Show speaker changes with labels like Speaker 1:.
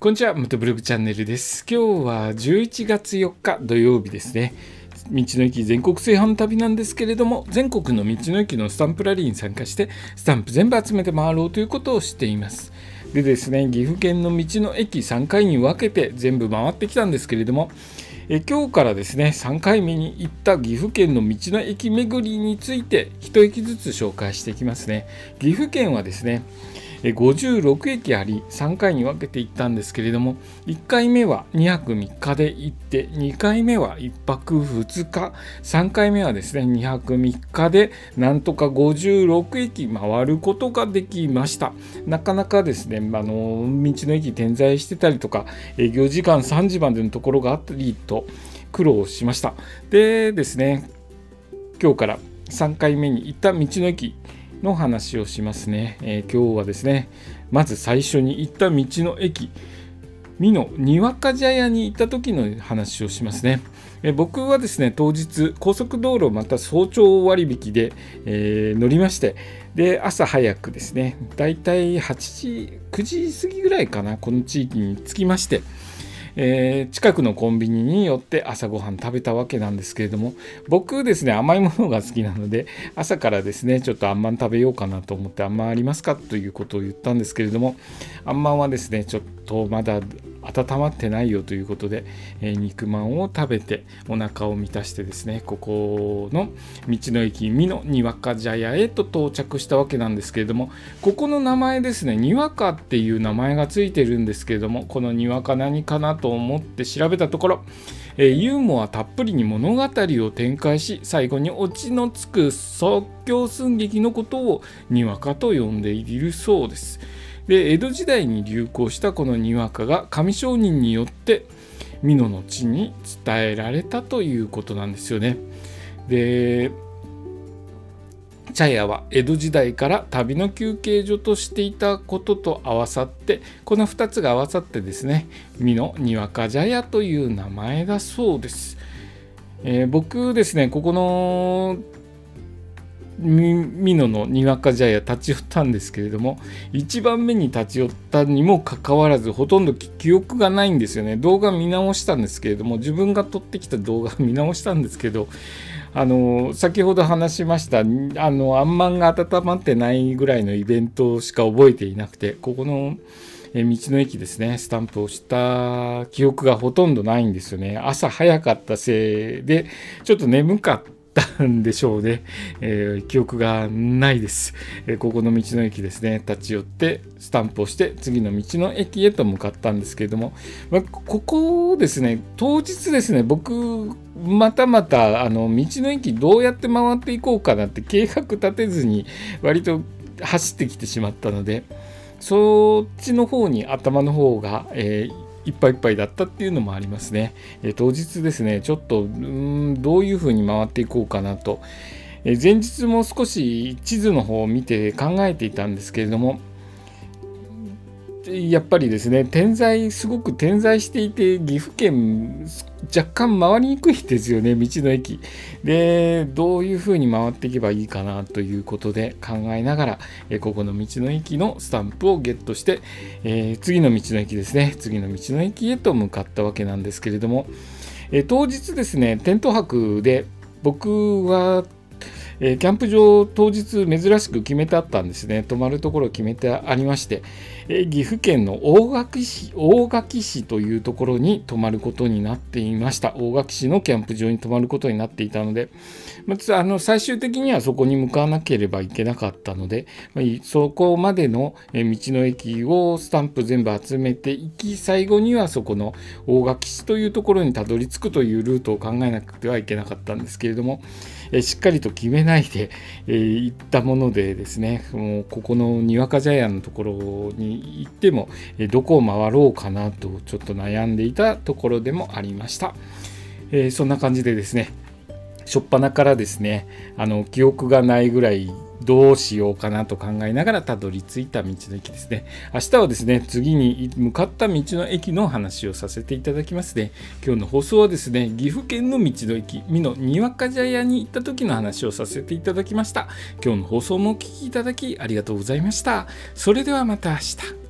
Speaker 1: こんにちは、元ブログチャンネルです。今日は11月4日土曜日ですね。道の駅全国製販旅なんですけれども、全国の道の駅のスタンプラリーに参加して、スタンプ全部集めて回ろうということをしています。でですね、岐阜県の道の駅3回に分けて全部回ってきたんですけれども、え今日からですね3回目に行った岐阜県の道の駅巡りについて1駅ずつ紹介していきますね岐阜県はですね56駅あり3回に分けて行ったんですけれども1回目は2泊3日で行って2回目は1泊2日3回目はですね2泊3日でなんとか56駅回ることができました。なかなかですねあの道の駅点在してたりとか営業時間3時までのところがあったりと苦労しました。でですね今日から3回目に行った道の駅の話をしますね、えー、今日はですねまず最初に行った道の駅美濃にわか茶屋に行った時の話をしますね、え、僕はですね当日高速道路また早朝割引で、えー、乗りましてで朝早くですねだいたい8時9時過ぎぐらいかなこの地域に着きましてえー、近くのコンビニに寄って朝ごはん食べたわけなんですけれども僕ですね甘いものが好きなので朝からですねちょっとあんまん食べようかなと思ってあんまんありますかということを言ったんですけれどもあんまんはですねちょっとまだ温まってないよということで、えー、肉まんを食べてお腹を満たしてですねここの道の駅美濃にわか茶屋へと到着したわけなんですけれどもここの名前ですねにわかっていう名前がついてるんですけれどもこのにわか何かなと思って調べたところえユーモアたっぷりに物語を展開し最後にオチのつく即興寸劇のことをにわかと呼んでいるそうです。で江戸時代に流行したこのにわかが上商人によって美濃の地に伝えられたということなんですよね。で茶屋は江戸時代から旅の休憩所としていたことと合わさってこの2つが合わさってですね美濃にわか茶屋という名前だそうです。えー、僕ですねここの美濃のにわか茶屋立ち寄ったんですけれども1番目に立ち寄ったにもかかわらずほとんど記憶がないんですよね。動画見直したんですけれども自分が撮ってきた動画見直したんですけどあの先ほど話しましたあのあんまんが温まってないぐらいのイベントしか覚えていなくてここの道の駅ですねスタンプをした記憶がほとんどないんですよね。朝早かったせいでちょっと眠かっったんでしょうね、えー、記憶がないです、えー、ここの道の駅ですね。立ち寄ってスタンプをして次の道の駅へと向かったんですけれども、まあ、ここですね。当日ですね。僕またまたあの道の駅どうやって回っていこうかなって計画立てずに割と走ってきてしまったのでそっちの方に頭の方が、えーいっぱいいっぱいだったっていうのもありますね。え当日ですね、ちょっとうんどういうふうに回っていこうかなと。え前日も少し地図の方を見て考えていたんですけれども、やっぱりですね点在すごく点在していて岐阜県若干回りにくいですよね道の駅。でどういうふうに回っていけばいいかなということで考えながらえここの道の駅のスタンプをゲットして、えー、次の道の駅ですね。次の道の駅へと向かったわけなんですけれども、え当日ですねテント泊で僕はえー、キャンプ場当日珍しく決めてあったんですね。泊まるところを決めてありまして、えー、岐阜県の大垣市大垣市というところに泊まることになっていました。大垣市のキャンプ場に泊まることになっていたので、まずあの最終的にはそこに向かわなければいけなかったので、まあ、そこまでの道の駅をスタンプ全部集めていき最後にはそこの大垣市というところにたどり着くというルートを考えなくてはいけなかったんですけれども、えしっかりと決めないで、えー、行ったものでですねもうここのにわかジャイアンのところに行っても、えどこを回ろうかなとちょっと悩んでいたところでもありました。えー、そんな感じでですね初っ端からですねあの記憶がないぐらいどうしようかなと考えながらたどり着いた道の駅ですね。明日はですね、次に向かった道の駅の話をさせていただきますね。今日の放送はですね、岐阜県の道の駅、美濃にわか茶屋に行った時の話をさせていただきました。今日の放送もお聴きいただきありがとうございました。それではまた明日。